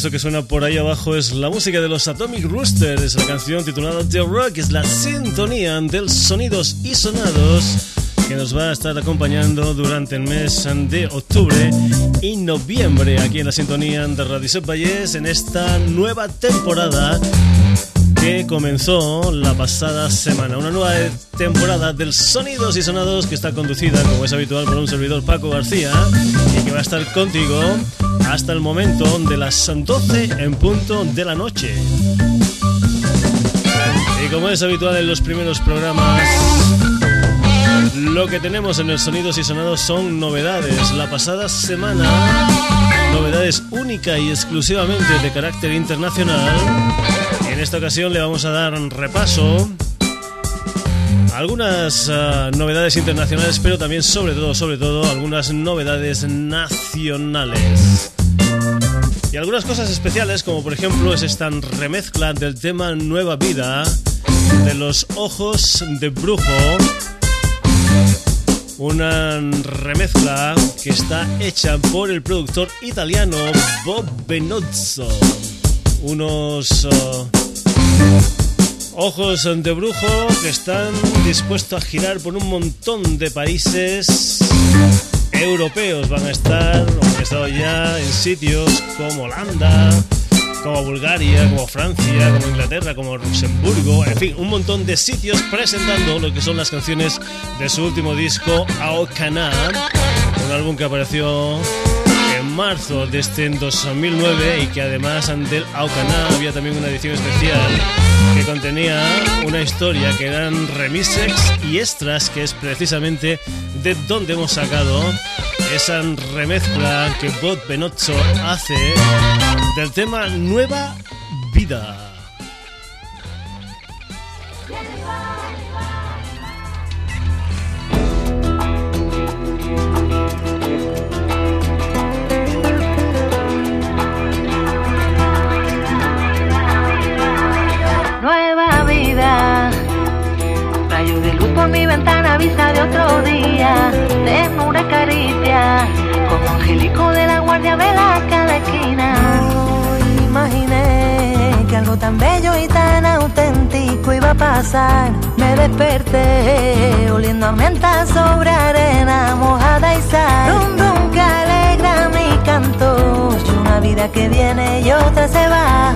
eso que suena por ahí abajo es la música de los Atomic Roosters, es la canción titulada The Rock, es la sintonía del sonidos y sonados que nos va a estar acompañando durante el mes de octubre y noviembre aquí en la sintonía de Radio Set en esta nueva temporada que comenzó la pasada semana. Una nueva temporada del Sonidos y Sonados que está conducida, como es habitual, por un servidor Paco García y que va a estar contigo hasta el momento de las 12 en punto de la noche. Y como es habitual en los primeros programas, lo que tenemos en el Sonidos y Sonados son novedades. La pasada semana, novedades única y exclusivamente de carácter internacional en esta ocasión le vamos a dar un repaso a algunas ah, novedades internacionales, pero también sobre todo, sobre todo, algunas novedades nacionales. Y algunas cosas especiales, como por ejemplo es esta remezcla del tema Nueva Vida de los Ojos de Brujo. Una remezcla que está hecha por el productor italiano Bob Benozzo. Unos... Ah, Ojos de brujo que están dispuestos a girar por un montón de países europeos. Van a estar, o han estado ya en sitios como Holanda, como Bulgaria, como Francia, como Inglaterra, como Luxemburgo, en fin, un montón de sitios presentando lo que son las canciones de su último disco, Aokana, un álbum que apareció marzo de este 2009 y que además del Aokana había también una edición especial que contenía una historia que eran remixes y extras que es precisamente de donde hemos sacado esa remezcla que Bot Benozzo hace del tema Nueva Vida. Mi ventana vista de otro día, una caricia, como angelico de la guardia vela cada esquina. imaginé que algo tan bello y tan auténtico iba a pasar. Me desperté oliendo a menta sobre arena mojada y sal. Rum, rum que alegra mi canto. Una vida que viene y otra se va.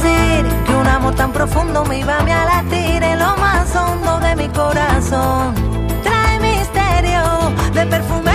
Que un amor tan profundo me iba a latir en lo más hondo de mi corazón? Trae misterio de perfumes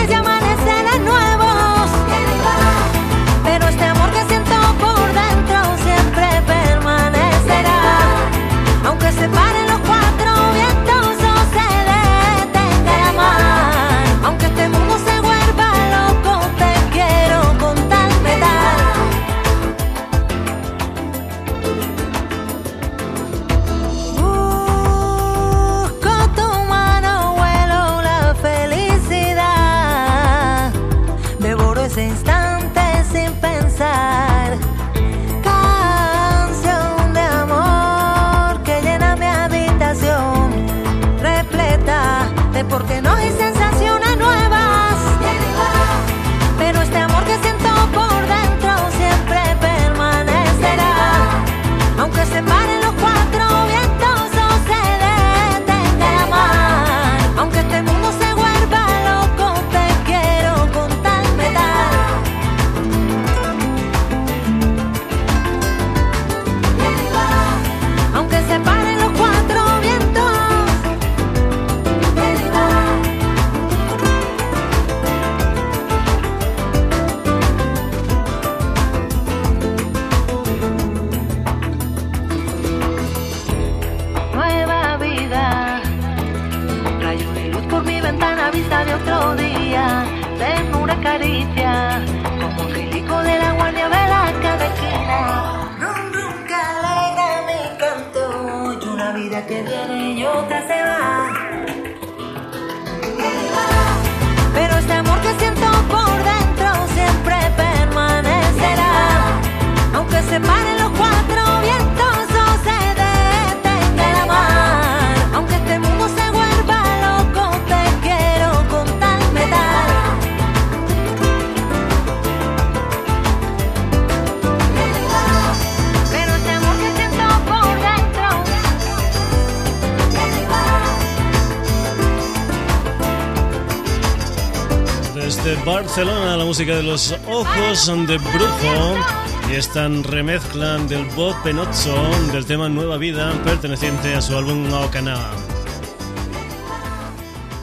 desde Barcelona, la música de los ojos de brujo. Y están remezclan del Bob Penozzo del tema Nueva Vida, perteneciente a su álbum Ocana.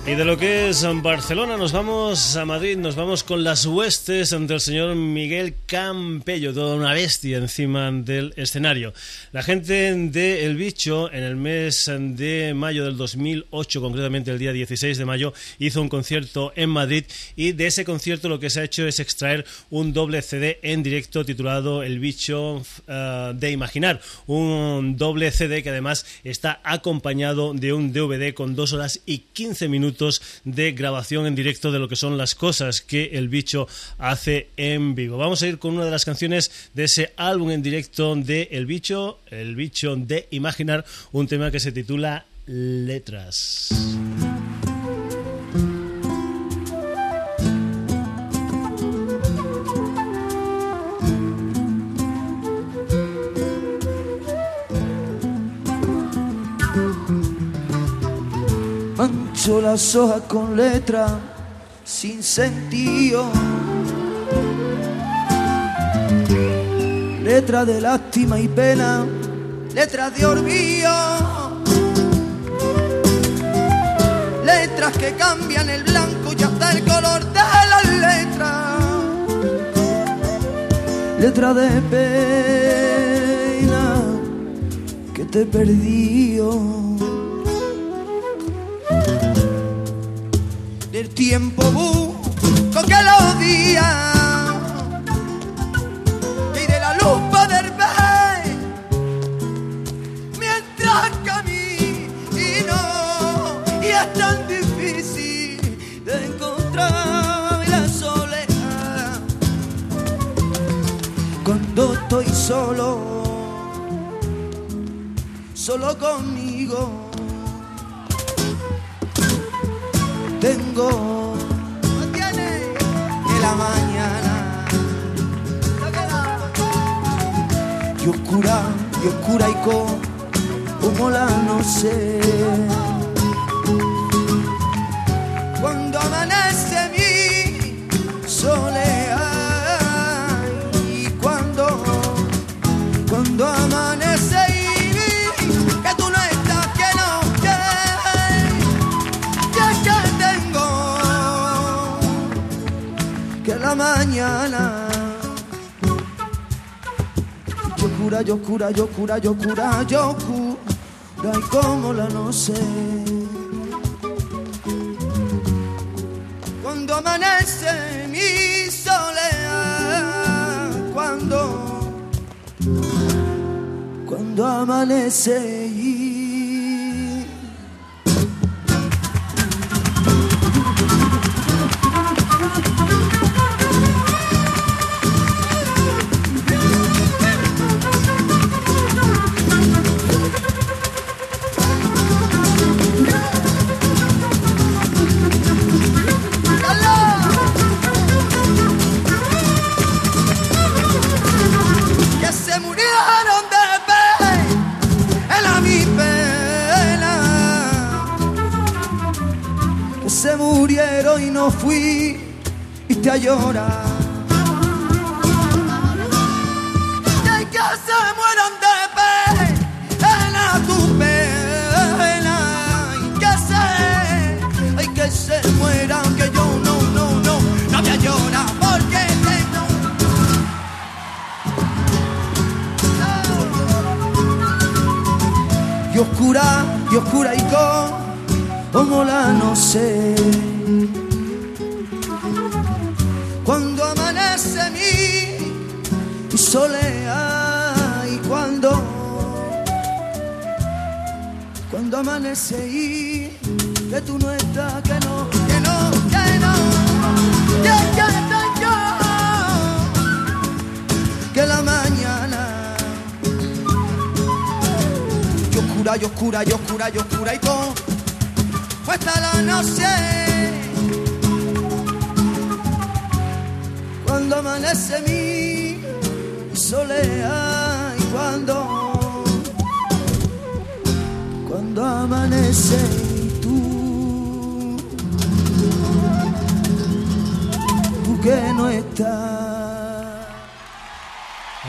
Y de lo que es Barcelona nos vamos a Madrid, nos vamos con las huestes ante el señor Miguel Campello, toda una bestia encima del escenario. La gente de El Bicho en el mes de mayo del 2008, concretamente el día 16 de mayo, hizo un concierto en Madrid y de ese concierto lo que se ha hecho es extraer un doble CD en directo titulado El Bicho eh, de Imaginar, un doble CD que además está acompañado de un DVD con dos horas y 15 minutos de grabación en directo de lo que son las cosas que el bicho hace en vivo. Vamos a ir con una de las canciones de ese álbum en directo de El bicho, El bicho de Imaginar, un tema que se titula Letras. Mancho las hojas con letras sin sentido. Letras de lástima y pena, letras de olvido. Letras que cambian el blanco y hasta el color de las letras. Letras de pena que te perdió. Tiempo busco que los días y de la luz poder ver mientras camino y es tan difícil de encontrar la soledad. Cuando estoy solo solo conmigo yo curaico como la no sé. Yo cura, yo cura, yo cura, yo cura, y como la no sé. Cuando amanece mi soledad, cuando, cuando amanece y te llorar. Y que se mueran de pena tu pena. Y que se, hay que se mueran, que yo no, no, no, no me llora porque tengo. Y oscura, y oscura y con como la no sé. Soleá y cuando cuando amanece y que tú no estás que no que no que no que que que la mañana yo oscura yo oscura yo oscura yo oscura y con hasta la noche cuando amanece mi solea y cuando, cuando amanece y tú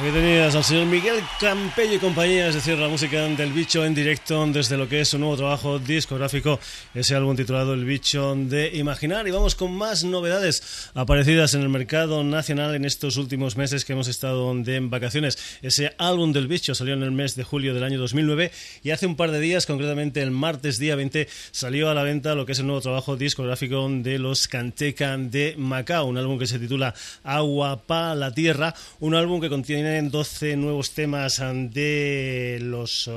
Aquí tenías al señor Miguel Campello y compañía, es decir, la música del bicho en directo desde lo que es su nuevo trabajo discográfico, ese álbum titulado El bicho de imaginar. Y vamos con más novedades aparecidas en el mercado nacional en estos últimos meses que hemos estado de vacaciones. Ese álbum del bicho salió en el mes de julio del año 2009 y hace un par de días, concretamente el martes día 20, salió a la venta lo que es el nuevo trabajo discográfico de los Canteca de Macao, un álbum que se titula Agua para la Tierra, un álbum que contiene tienen 12 nuevos temas de los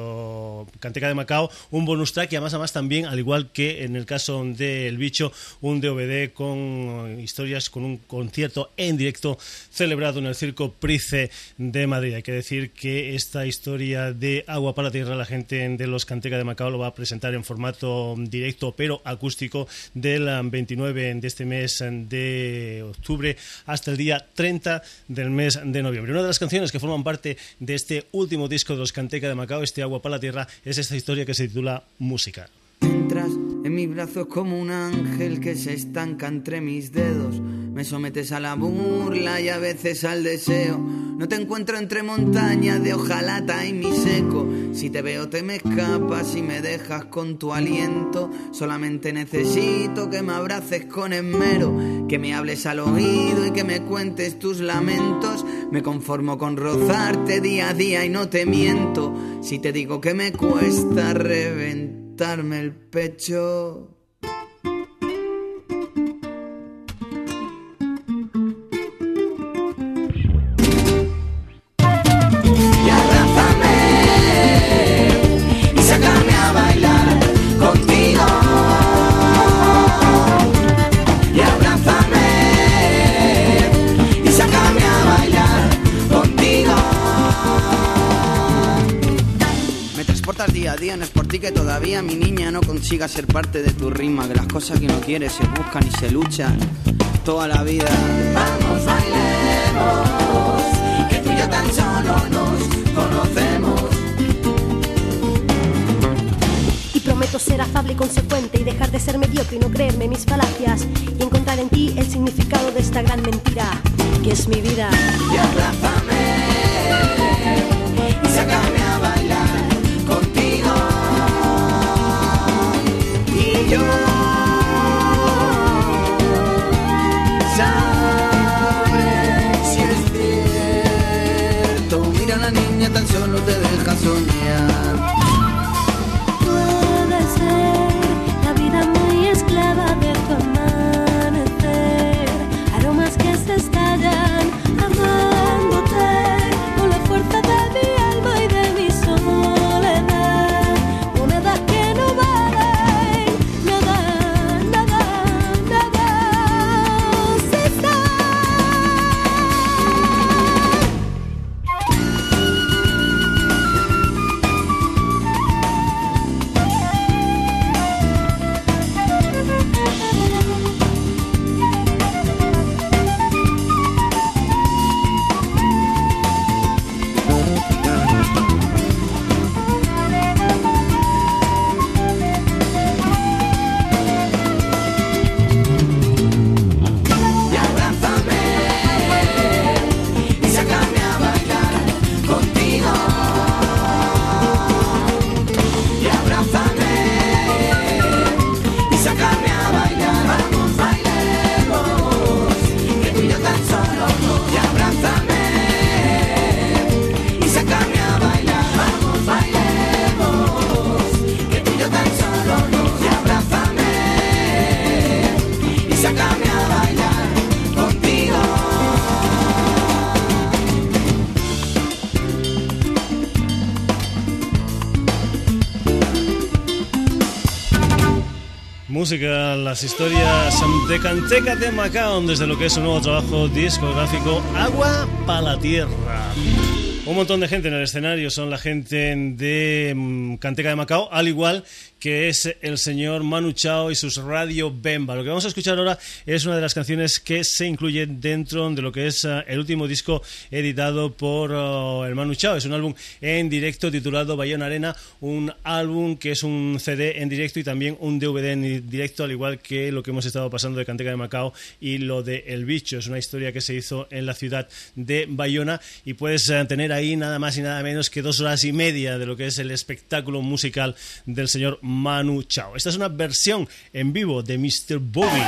Canteca de Macao, un bonus track y además, además también, al igual que en el caso del bicho, un DVD con historias, con un concierto en directo celebrado en el Circo Price de Madrid. Hay que decir que esta historia de Agua para la Tierra, la gente de los Canteca de Macao lo va a presentar en formato directo pero acústico del 29 de este mes de octubre hasta el día 30 del mes de noviembre. Una de las canciones que forman parte de este último disco de los Canteca de Macao, este Agua para la Tierra, es esta historia que se titula Música. Entras en mis brazos como un ángel que se estanca entre mis dedos. Me sometes a la burla y a veces al deseo. No te encuentro entre montañas de hojalata y mi seco. Si te veo te me escapas y me dejas con tu aliento. Solamente necesito que me abraces con esmero, que me hables al oído y que me cuentes tus lamentos. Me conformo con rozarte día a día y no te miento. Si te digo que me cuesta reventarme el pecho. Que todavía mi niña no consiga ser parte de tu rima, que las cosas que no quieres se buscan y se luchan toda la vida. Vamos, bailemos, que tú y yo tan solo nos conocemos. Y prometo ser afable y consecuente y dejar de ser mediocre y no creerme mis falacias y encontrar en ti el significado de esta gran mentira que es mi vida. Y abrázame y música, las historias de Canteca de Macao desde lo que es un nuevo trabajo discográfico Agua para la Tierra. Un montón de gente en el escenario son la gente de mm, Canteca de Macao, al igual que es el señor Manu Chao y sus Radio Bemba. Lo que vamos a escuchar ahora es una de las canciones que se incluye dentro de lo que es eh, el último disco editado por eh, el Manu Chao. Es un álbum en directo titulado Bayona Arena, un álbum que es un CD en directo y también un DVD en directo, al igual que lo que hemos estado pasando de Canteca de Macao y lo de El Bicho. Es una historia que se hizo en la ciudad de Bayona y puedes eh, tener ahí nada más y nada menos que dos horas y media de lo que es el espectáculo musical del señor Manu Chao. Esta es una versión en vivo de Mr. Bobby.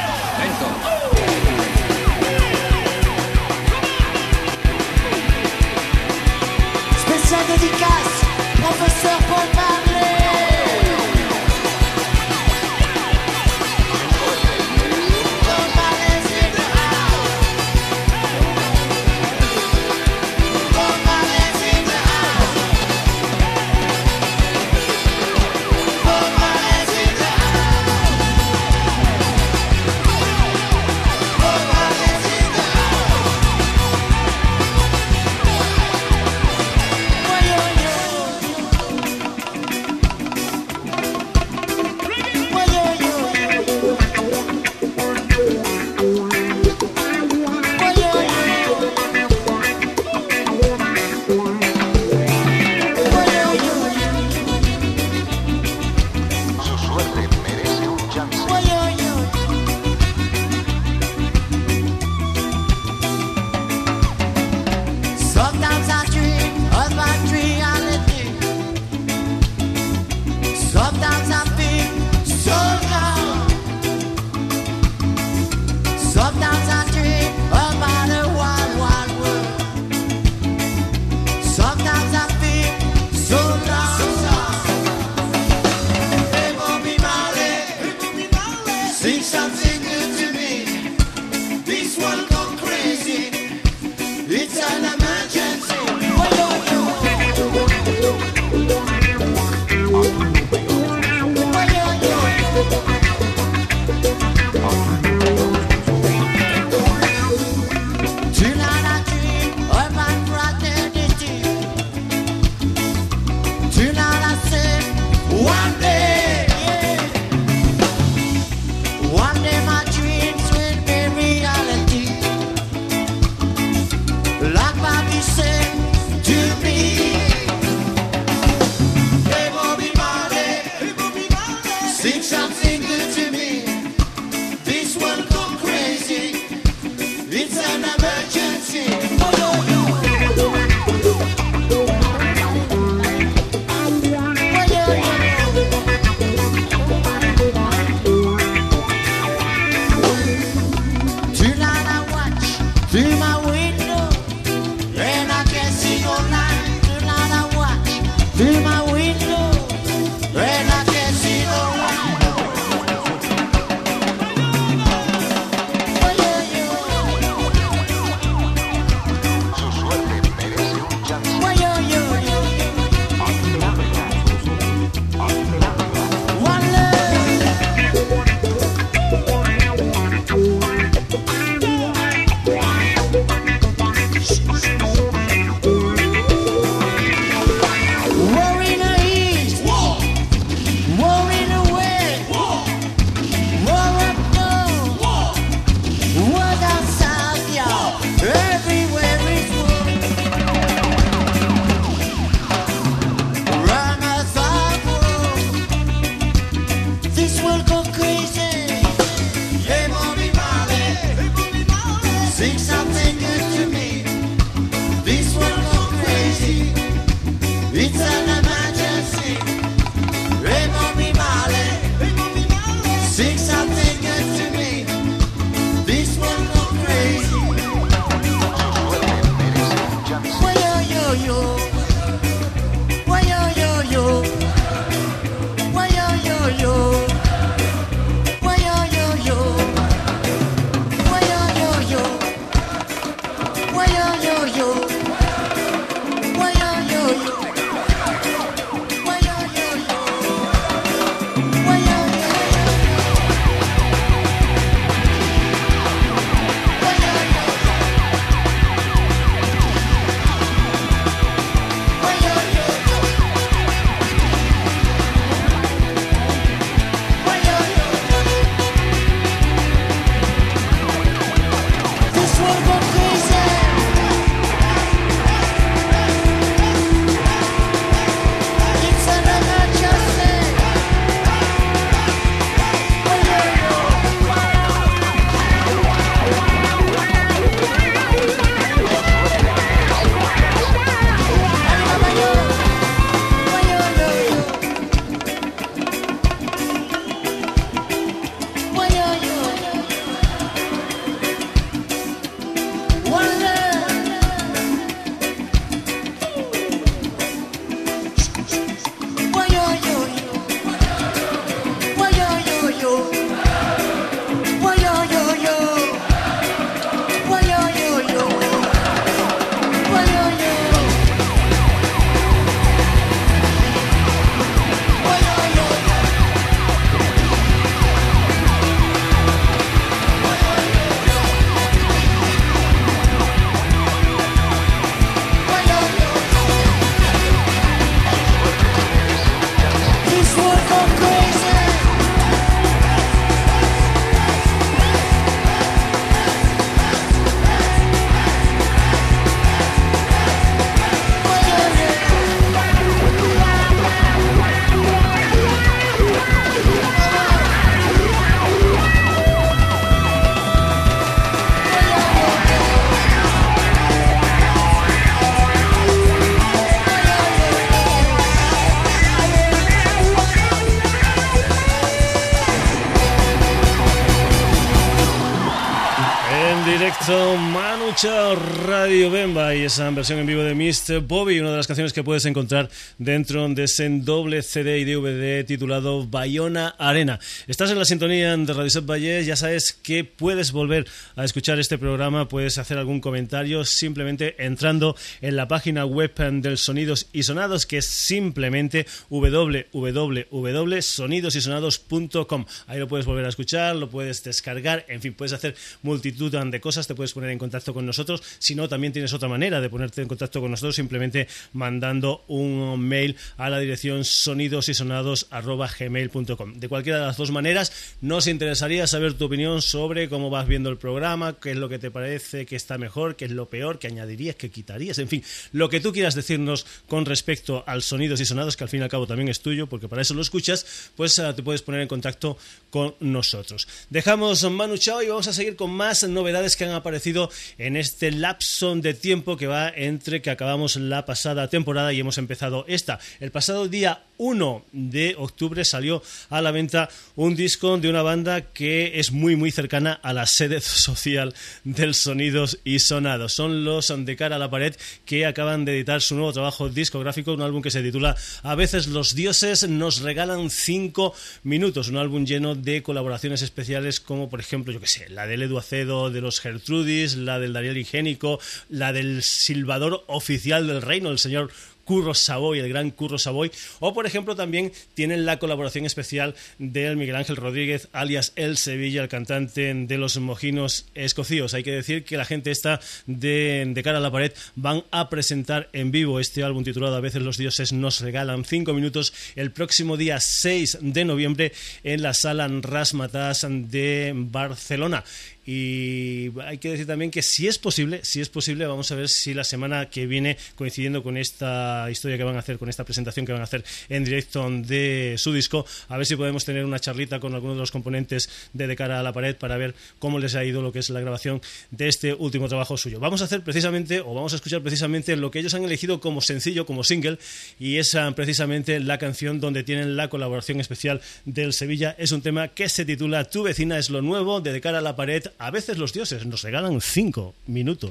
Radio Bemba y esa versión en vivo de Mr. Bobby, una de las canciones que puedes encontrar dentro de ese doble CD y DVD titulado Bayona Arena. Estás en la sintonía de Radio Set Valle, ya sabes que puedes volver a escuchar este programa, puedes hacer algún comentario simplemente entrando en la página web del Sonidos y Sonados que es simplemente www.sonidosysonados.com. Ahí lo puedes volver a escuchar, lo puedes descargar, en fin, puedes hacer multitud de cosas, te puedes poner en contacto con nosotros. Si no, también tienes otra manera de ponerte en contacto con nosotros, simplemente mandando un mail a la dirección sonidosysonados.gmail.com. De cualquiera de las dos maneras, nos interesaría saber tu opinión sobre cómo vas viendo el programa, qué es lo que te parece que está mejor, qué es lo peor, qué añadirías, qué quitarías, en fin, lo que tú quieras decirnos con respecto al sonidos y sonados, que al fin y al cabo también es tuyo, porque para eso lo escuchas, pues eh, te puedes poner en contacto con nosotros. Dejamos Manu Chao y vamos a seguir con más novedades que han aparecido en este lapso de tiempo que va entre que acabamos la pasada temporada y hemos empezado esta. El pasado día 1 de octubre salió a la venta un disco de una banda que es muy muy cercana a la sede social del Sonidos y Sonados. Son los de cara a la pared que acaban de editar su nuevo trabajo discográfico, un álbum que se titula A veces los dioses nos regalan 5 minutos, un álbum lleno de colaboraciones especiales como por ejemplo, yo que sé, la del Edu Acedo de los Gertrudis, la del Dariel Higiénico, la del silbador oficial del reino, el señor Curro Savoy, el gran Curro Savoy, o por ejemplo también tienen la colaboración especial del Miguel Ángel Rodríguez, alias El Sevilla, el cantante de los mojinos escocíos. Hay que decir que la gente está de, de cara a la pared van a presentar en vivo este álbum titulado A veces los dioses nos regalan cinco minutos el próximo día 6 de noviembre en la sala Rasmatas de Barcelona. Y hay que decir también que si es posible, si es posible, vamos a ver si la semana que viene, coincidiendo con esta historia que van a hacer, con esta presentación que van a hacer en directo de su disco, a ver si podemos tener una charlita con algunos de los componentes de De cara a la pared para ver cómo les ha ido lo que es la grabación de este último trabajo suyo. Vamos a hacer precisamente, o vamos a escuchar precisamente lo que ellos han elegido como sencillo, como single, y es ah, precisamente la canción donde tienen la colaboración especial del Sevilla. Es un tema que se titula Tu vecina es lo nuevo, de De cara a la pared a veces los dioses nos regalan cinco minutos.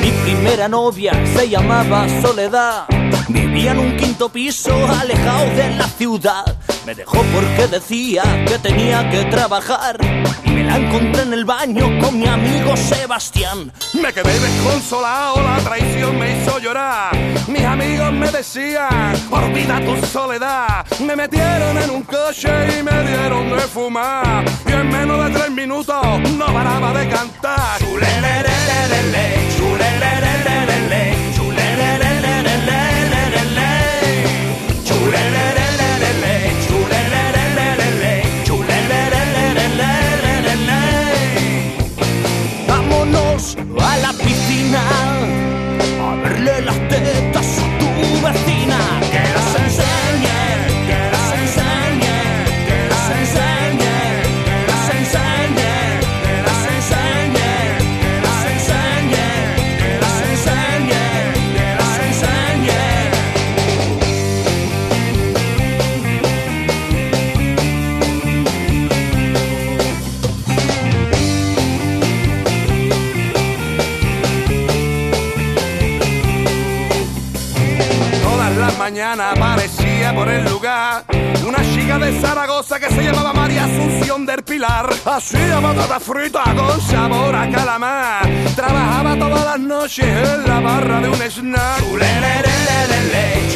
Mi primera novia se llamaba Soledad. Vivía en un quinto piso alejado de la ciudad. Me dejó porque decía que tenía que trabajar. Me la encontré en el baño con mi amigo Sebastián. Me quedé desconsolado, la traición me hizo llorar. Mis amigos me decían, olvida tu soledad. Me metieron en un coche y me dieron de fumar. Y en menos de tres minutos no paraba de cantar. now. Aparecía por el lugar una chica de Zaragoza que se llamaba María Asunción del Pilar. Hacía patata frita con sabor a calamar. Trabajaba todas las noches en la barra de un snack. Chulelelelele,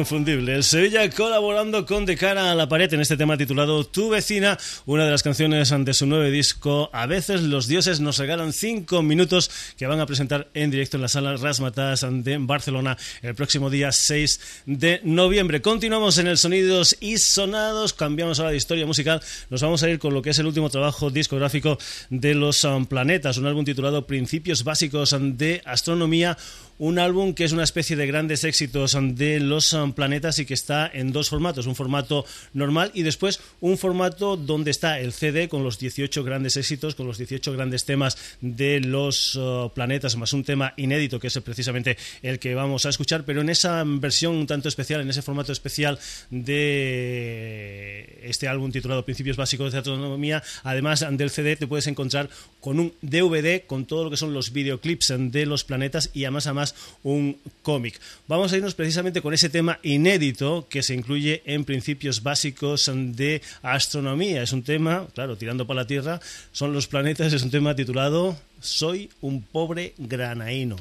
Inconfundible. Sevilla colaborando con De cara a la pared en este tema titulado Tu vecina, una de las canciones ante su nuevo disco. A veces los dioses nos regalan cinco minutos que van a presentar en directo en la sala Rasmatas de Barcelona el próximo día 6 de noviembre. Continuamos en el Sonidos y Sonados. Cambiamos ahora de historia musical. Nos vamos a ir con lo que es el último trabajo discográfico de los um, planetas, un álbum titulado Principios Básicos de Astronomía un álbum que es una especie de grandes éxitos de los um, planetas y que está en dos formatos, un formato normal y después un formato donde está el CD con los 18 grandes éxitos, con los 18 grandes temas de los uh, planetas, más un tema inédito que es precisamente el que vamos a escuchar, pero en esa versión un tanto especial, en ese formato especial de este álbum titulado Principios Básicos de Astronomía, además del CD te puedes encontrar con un DVD con todo lo que son los videoclips de los planetas y además a más un cómic. Vamos a irnos precisamente con ese tema inédito que se incluye en principios básicos de astronomía. Es un tema, claro, tirando para la Tierra, son los planetas, es un tema titulado Soy un pobre granaíno.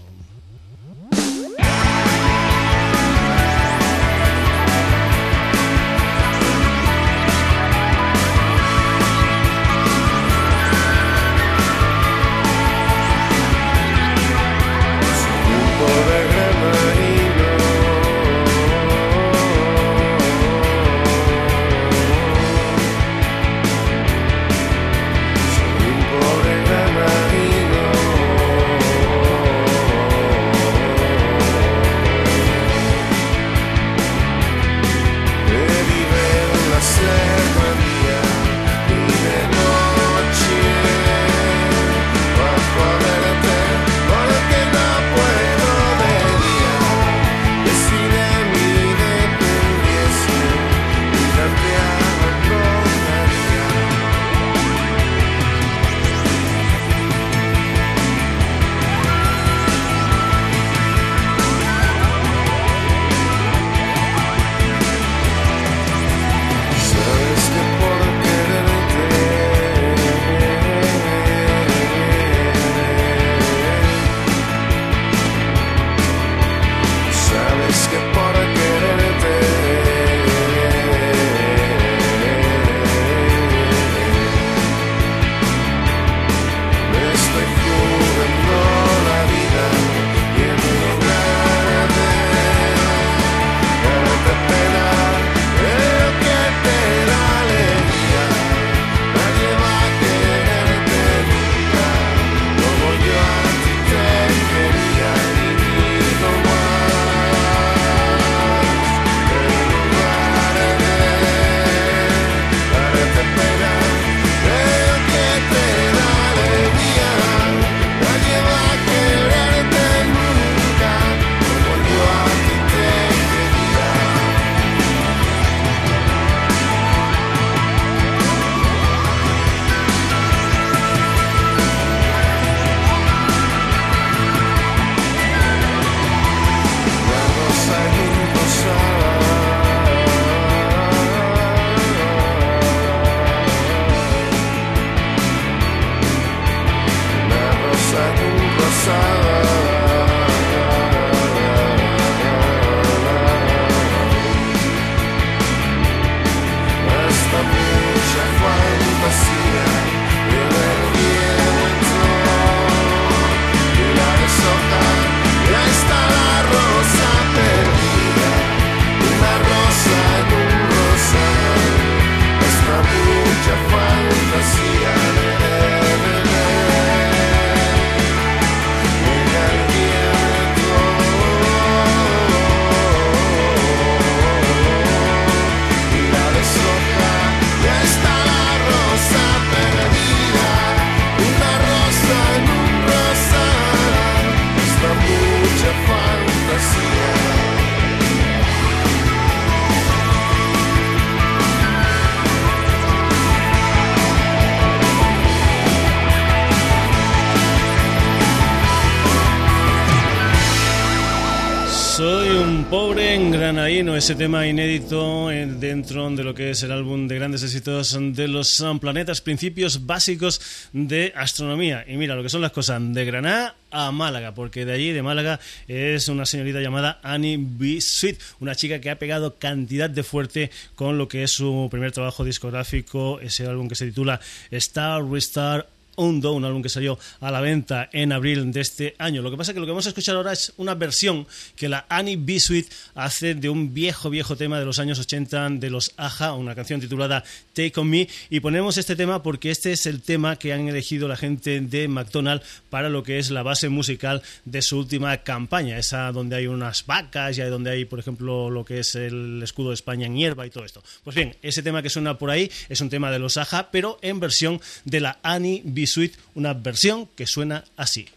Bien granaíno ese tema inédito eh, dentro de lo que es el álbum de grandes éxitos de los planetas, principios básicos de astronomía. Y mira lo que son las cosas, de Granada a Málaga, porque de allí, de Málaga, es una señorita llamada Annie B. Sweet, una chica que ha pegado cantidad de fuerte con lo que es su primer trabajo discográfico, ese álbum que se titula Star Restar Hondo, un álbum que salió a la venta en abril de este año. Lo que pasa es que lo que vamos a escuchar ahora es una versión que la Annie B. Sweet hace de un viejo, viejo tema de los años 80 de los Aja, una canción titulada Take On Me. Y ponemos este tema porque este es el tema que han elegido la gente de McDonald's para lo que es la base musical de su última campaña, esa donde hay unas vacas y donde hay, por ejemplo, lo que es el escudo de España en hierba y todo esto. Pues bien, ese tema que suena por ahí es un tema de los Aja, pero en versión de la Annie B. Suite, una versión que suena así.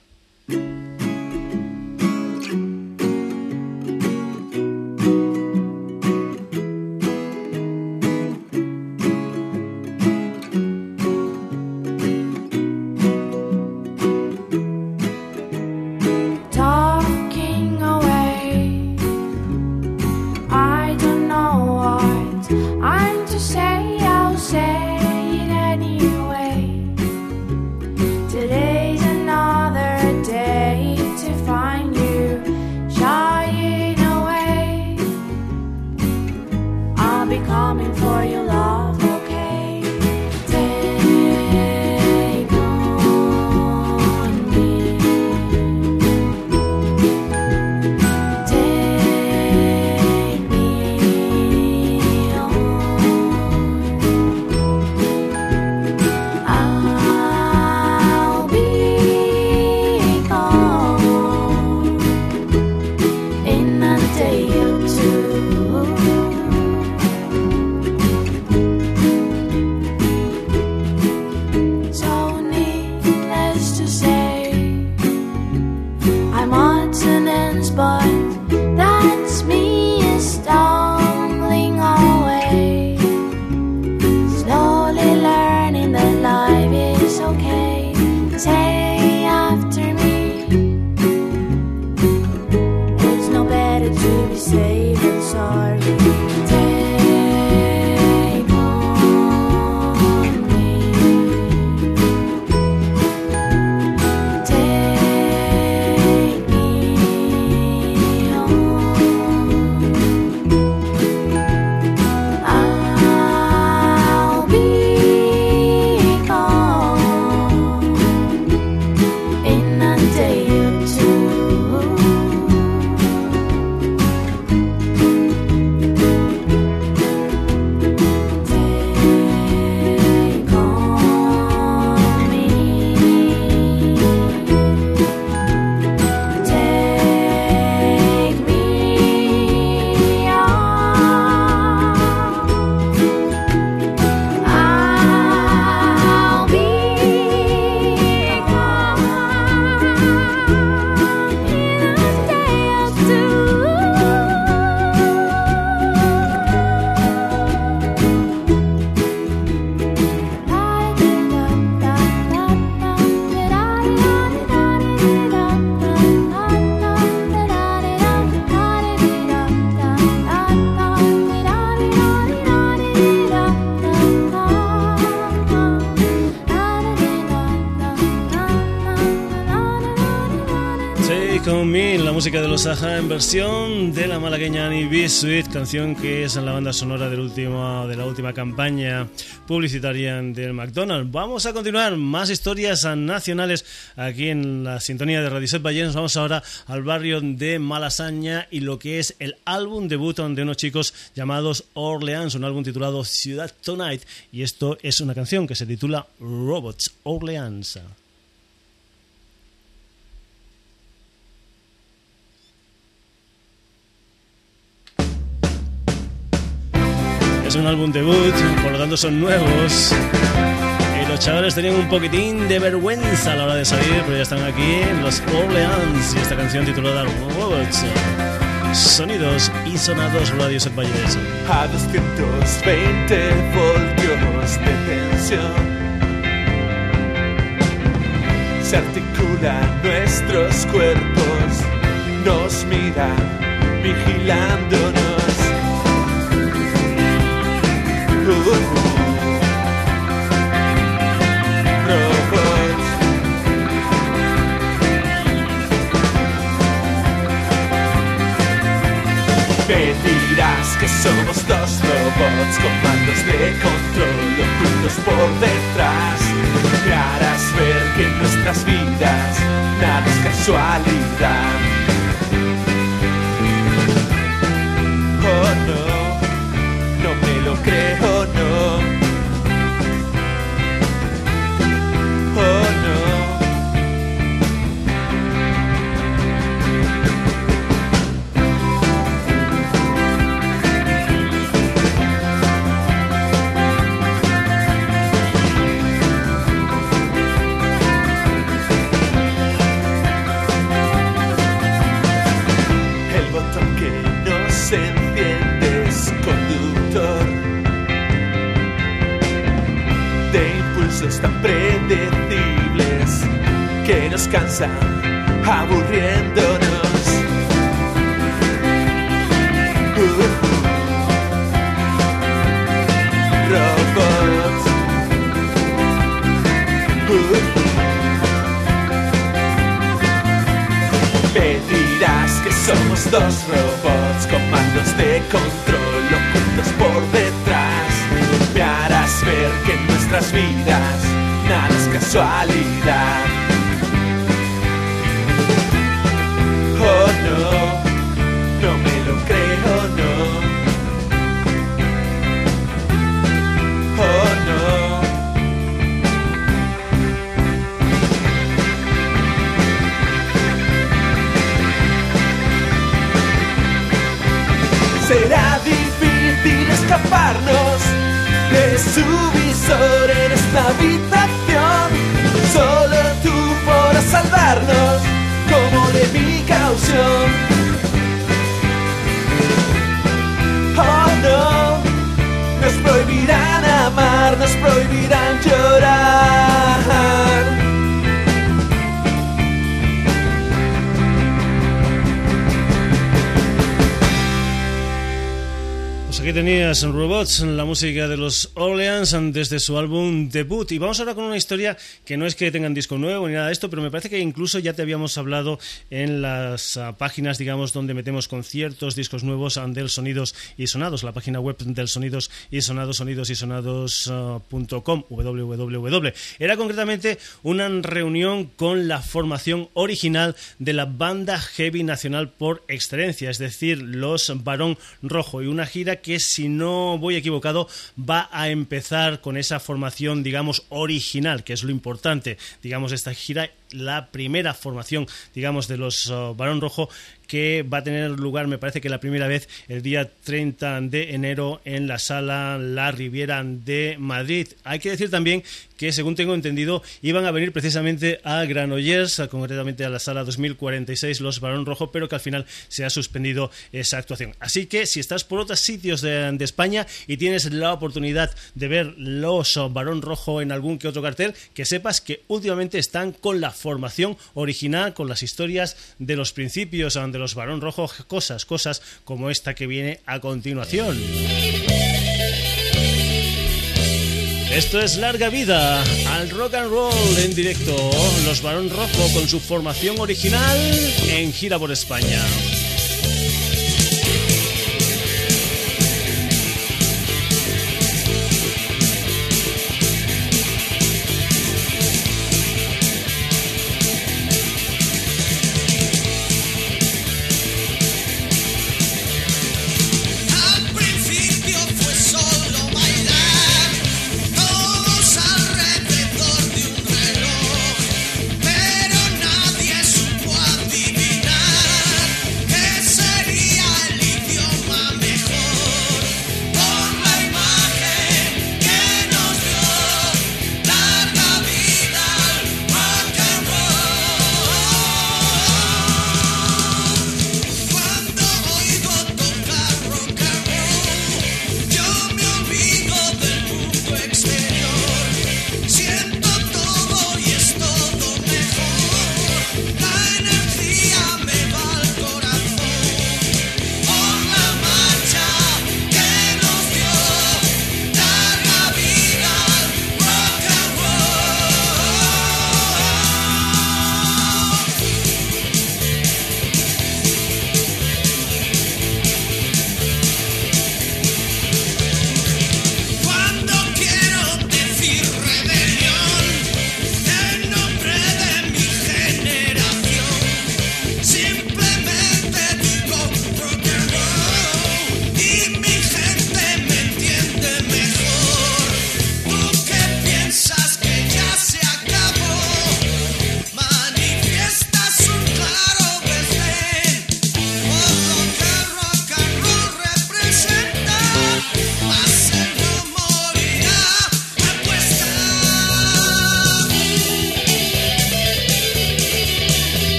En versión de la malagueña Annie B. Sweet, canción que es en la banda sonora del último, de la última campaña publicitaria del McDonald's. Vamos a continuar más historias nacionales aquí en la sintonía de Radio Set Nos Vamos ahora al barrio de Malasaña y lo que es el álbum debut de unos chicos llamados Orleans, un álbum titulado Ciudad Tonight. Y esto es una canción que se titula Robots Orleans. Es un álbum debut, por lo tanto son nuevos. Y los chavales tenían un poquitín de vergüenza a la hora de salir, pero ya están aquí los Orleans y esta canción titulada Robots. Sonidos y sonados radios en Valles. A 220 voltios de tensión se articulan nuestros cuerpos, nos miran vigilándonos. Me dirás que somos dos robots con mandos de control ocultos por detrás. Me harás ver que en nuestras vidas nada es casualidad. Aburriéndonos. Uh, robots. Uh, Me dirás que somos dos robots con mandos de control ocultos por detrás. Me harás ver que en nuestras vidas nada es casualidad. Tenías Robots, la música de los Orleans desde su álbum debut. Y vamos ahora con una historia que no es que tengan disco nuevo ni nada de esto, pero me parece que incluso ya te habíamos hablado en las ah, páginas, digamos, donde metemos conciertos, discos nuevos ah, del Sonidos y Sonados, la página web del Sonidos y Sonados, sonidosysonados.com, www. Era concretamente una reunión con la formación original de la banda heavy nacional por excelencia, es decir, los Barón Rojo, y una gira que, si no voy equivocado, va a empezar con esa formación, digamos, original, que es lo importante, digamos, esta gira, la primera formación, digamos, de los uh, Barón Rojo que va a tener lugar, me parece que la primera vez, el día 30 de enero en la sala La Riviera de Madrid. Hay que decir también que, según tengo entendido, iban a venir precisamente a Granollers, concretamente a la sala 2046, los Barón Rojo, pero que al final se ha suspendido esa actuación. Así que si estás por otros sitios de, de España y tienes la oportunidad de ver los uh, Barón Rojo en algún que otro cartel, que sepas que últimamente están con la formación original, con las historias de los principios de los Barón Rojo, cosas, cosas como esta que viene a continuación. Esto es larga vida al rock and roll en directo. Los Barón Rojo con su formación original en gira por España.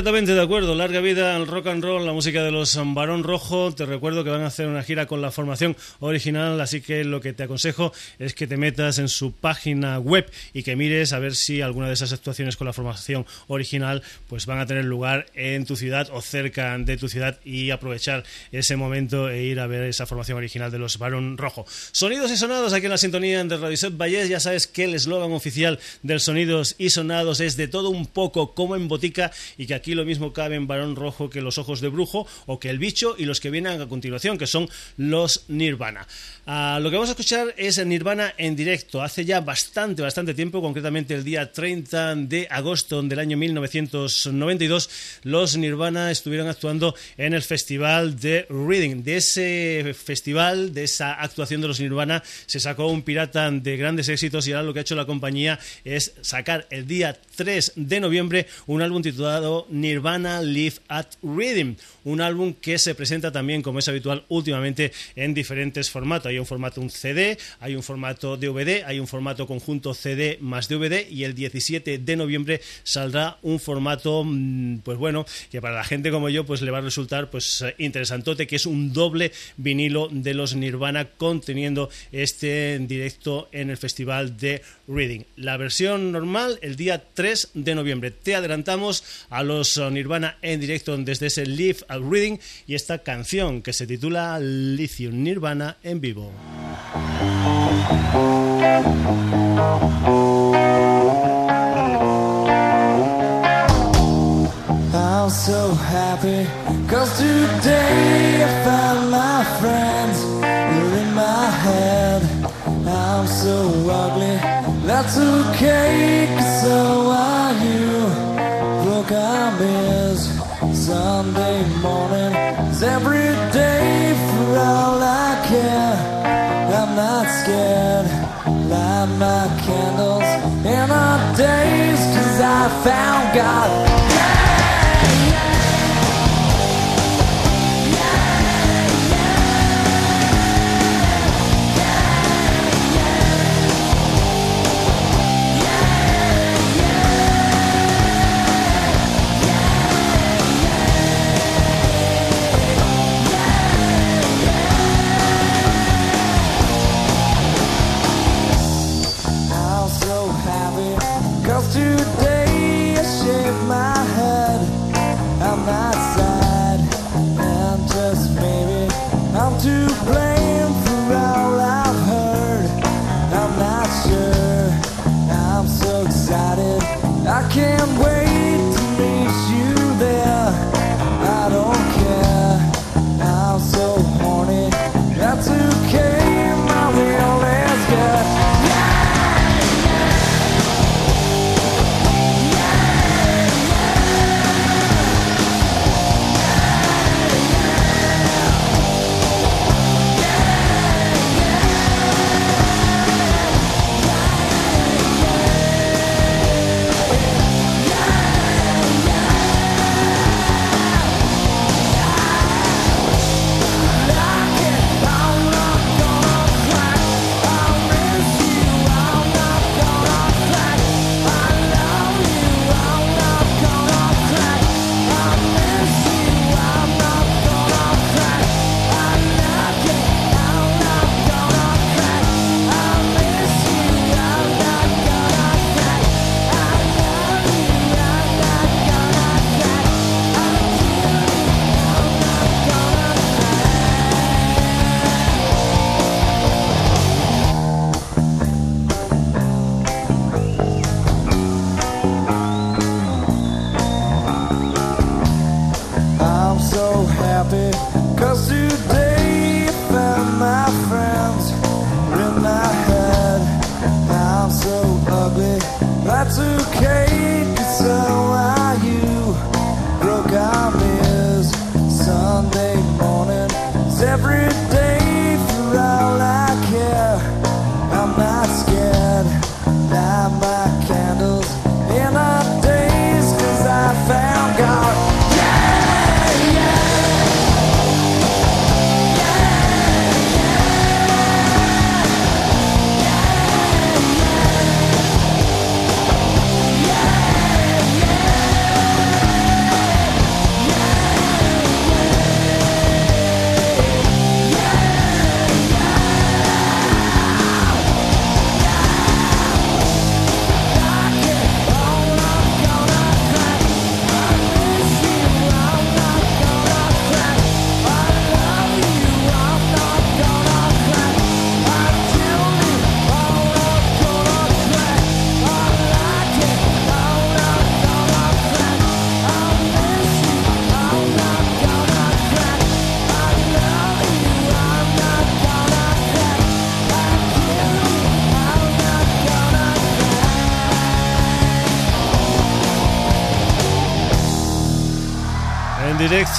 Completamente de acuerdo. Larga vida al rock and roll, la música de los Barón Rojo. Te recuerdo que van a hacer una gira con la formación original, así que lo que te aconsejo es que te metas en su página web y que mires a ver si alguna de esas actuaciones con la formación original pues van a tener lugar en tu ciudad o cerca de tu ciudad y aprovechar ese momento e ir a ver esa formación original de los Barón Rojo. Sonidos y sonados aquí en la sintonía de Radio Set Vallés. Ya sabes que el eslogan oficial del Sonidos y Sonados es de todo un poco como en botica y que aquí lo mismo cabe en Barón Rojo que los ojos de brujo o que el bicho y los que vienen a continuación, que son los Nirvana. Ah, lo que vamos a escuchar es Nirvana en directo. Hace ya bastante, bastante tiempo, concretamente el día 30 de agosto del año 1992, los Nirvana estuvieron actuando en el festival de Reading. De ese festival, de esa actuación de los Nirvana, se sacó un pirata de grandes éxitos y ahora lo que ha hecho la compañía es sacar el día 3 de noviembre un álbum titulado Nirvana Live at Reading, un álbum que se presenta también, como es habitual últimamente, en diferentes formatos. Hay un formato un CD, hay un formato DVD, hay un formato conjunto CD más DVD y el 17 de noviembre saldrá un formato, mm, pues bueno, que para la gente como yo, pues le va a resultar pues interesantote, que es un doble vinilo de los Nirvana conteniendo este directo en el festival de Reading. La versión normal el día 3 de noviembre. Te adelantamos a los Nirvana en directo desde ese Live at Reading y esta canción que se titula Lithium Nirvana en vivo. I'm so happy Cause today I found my friends They're in my head I'm so ugly That's okay Cause so are you Broke arm is Sunday morning. Is every day for all I care I'm not scared. Light my candles in our days Cause I found God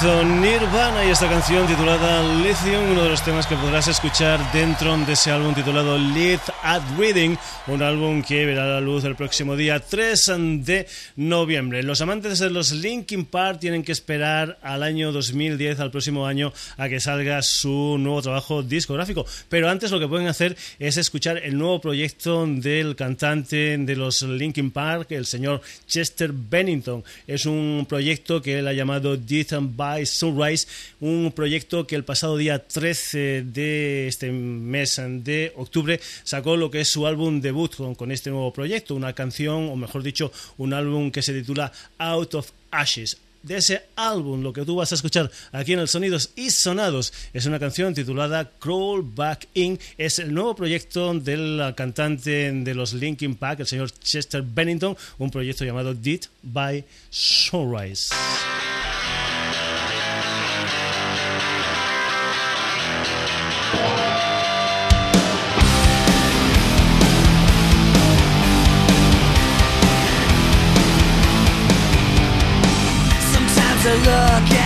directo Nirvana. y esta canción titulada Lithium, uno de los temas que podrás escuchar dentro de ese álbum titulado Lead at Reading, un álbum que verá la luz el próximo día 3 de noviembre. Los amantes de los Linkin Park tienen que esperar al año 2010, al próximo año, a que salga su nuevo trabajo discográfico. Pero antes lo que pueden hacer es escuchar el nuevo proyecto del cantante de los Linkin Park, el señor Chester Bennington. Es un proyecto que él ha llamado Death by Sunrise, un proyecto que el pasado día 13 de este mes de octubre sacó lo que es su álbum debut con, este nuevo proyecto, una canción, o mejor dicho, un álbum que se titula Out of Ashes de ese álbum, lo que tú vas a escuchar aquí en el Sonidos y Sonados, es una canción titulada Crawl Back In. Es el nuevo proyecto del cantante de los Linkin Park, el señor Chester Bennington, un proyecto llamado Did by Sunrise. Look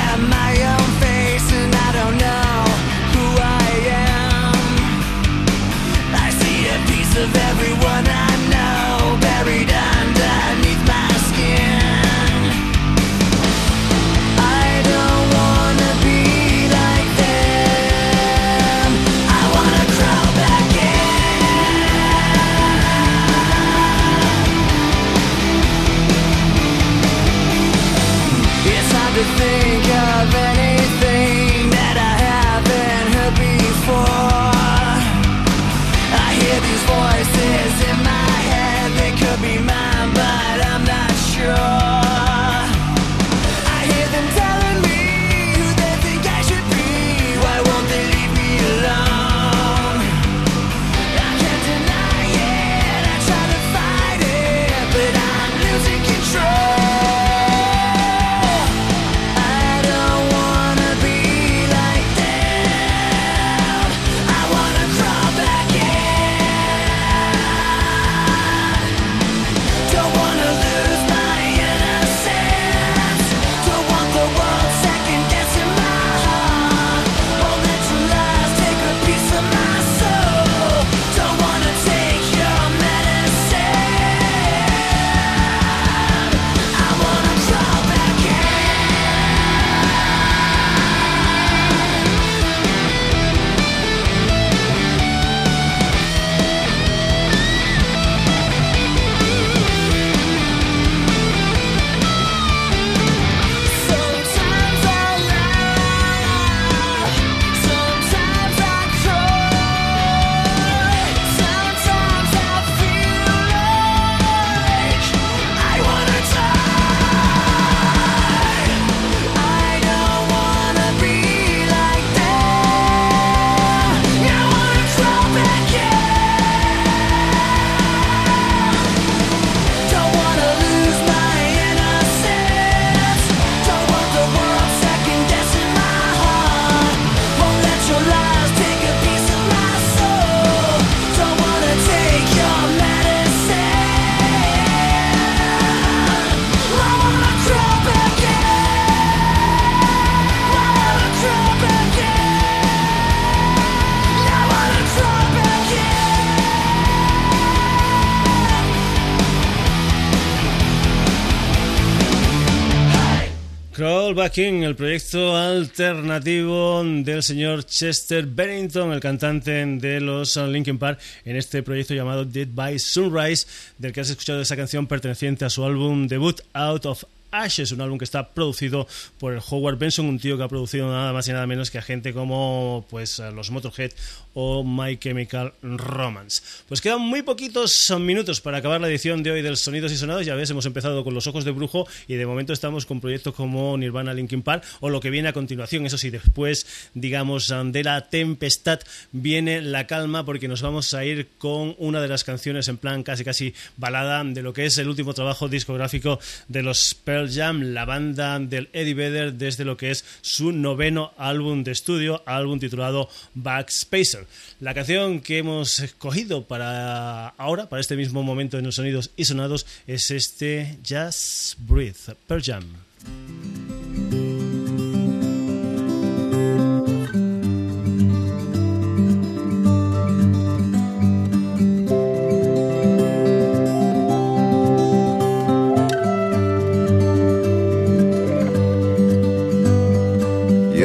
Crawl Back In, el proyecto alternativo del señor Chester Bennington, el cantante de los Linkin Park, en este proyecto llamado Dead by Sunrise, del que has escuchado esa canción perteneciente a su álbum debut Out of Ashes, un álbum que está producido por el Howard Benson, un tío que ha producido nada más y nada menos que a gente como pues los Motorhead o My Chemical Romance. Pues quedan muy poquitos minutos para acabar la edición de hoy del Sonidos y Sonados. Ya ves, hemos empezado con los ojos de brujo y de momento estamos con proyectos como Nirvana Linkin Park o lo que viene a continuación. Eso sí, después, digamos, de la tempestad viene la calma porque nos vamos a ir con una de las canciones en plan casi casi balada de lo que es el último trabajo discográfico de los Pearl Jam, la banda del Eddie Vedder desde lo que es su noveno álbum de estudio, álbum titulado Backspacer. La canción que hemos escogido para ahora, para este mismo momento en los sonidos y sonados, es este Just Breathe, Pearl Jam.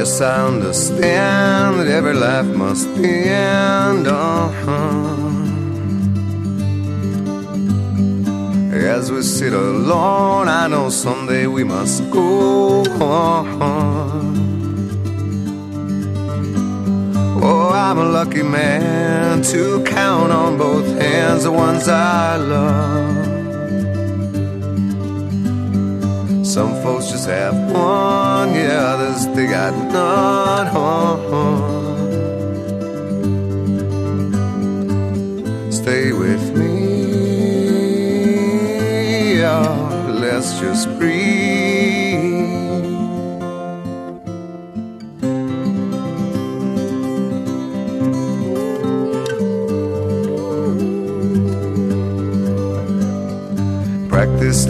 Yes, I understand that every life must end. Uh-huh. As we sit alone, I know someday we must go on. Oh, I'm a lucky man to count on both hands the ones I love. Some folks just have one, yeah, others they got none. Stay with me, yeah, let's just breathe.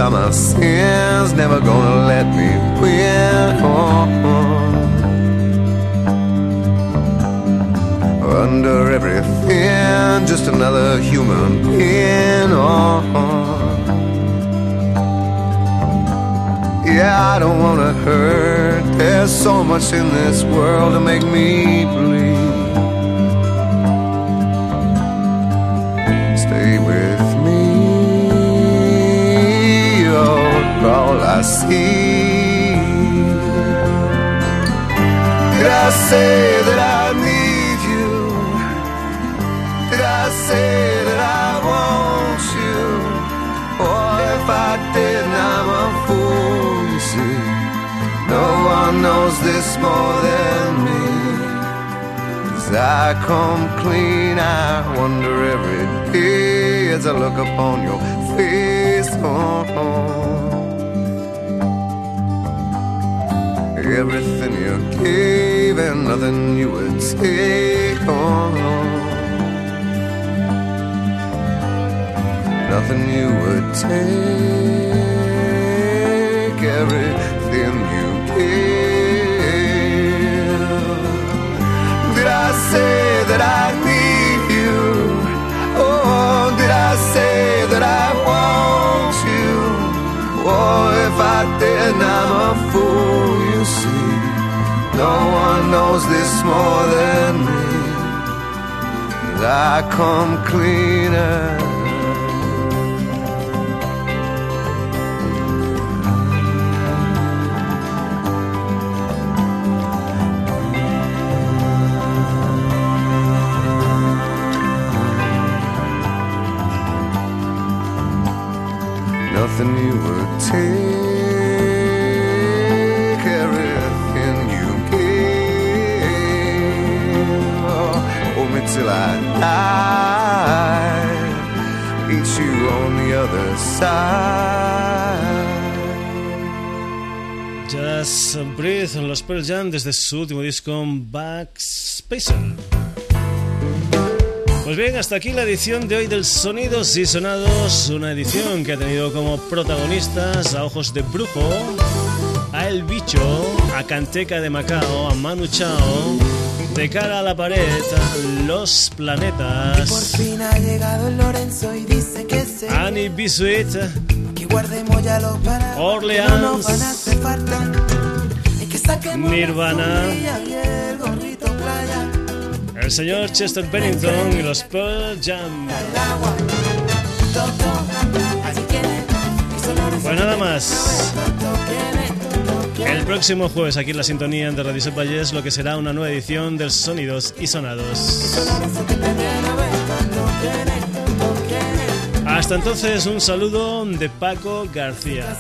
My sins, never gonna let me win. Under everything, just another human being. Yeah, I don't wanna hurt. There's so much in this world to make me bleed. I see. Did I say that I need you? Did I say that I want you? Or if I didn't, I'm a fool, you see. No one knows this more than me. As I come clean, I wonder every day as I look upon your face. Oh, oh. Everything you gave and nothing you would take. Oh, nothing you would take. Everything you gave. Did I say that I knows this more than me. As I come cleaner. Pearl Jam desde su último disco Backspacer. Pues bien, hasta aquí la edición de hoy del Sonidos y Sonados, una edición que ha tenido como protagonistas a Ojos de Brujo, a El Bicho, a Canteca de Macao, a Manu Chao, de cara a la pared, a Los Por Planetas, fin ha llegado el Lorenzo y dice que se Annie Bisuit, Orleans, no nos van a hacer falta. Nirvana. el señor Chester Bennington y los Pearl Jam. Pues nada más. El próximo jueves aquí en la sintonía de Radio Valles lo que será una nueva edición del Sonidos y Sonados. Hasta entonces un saludo de Paco García.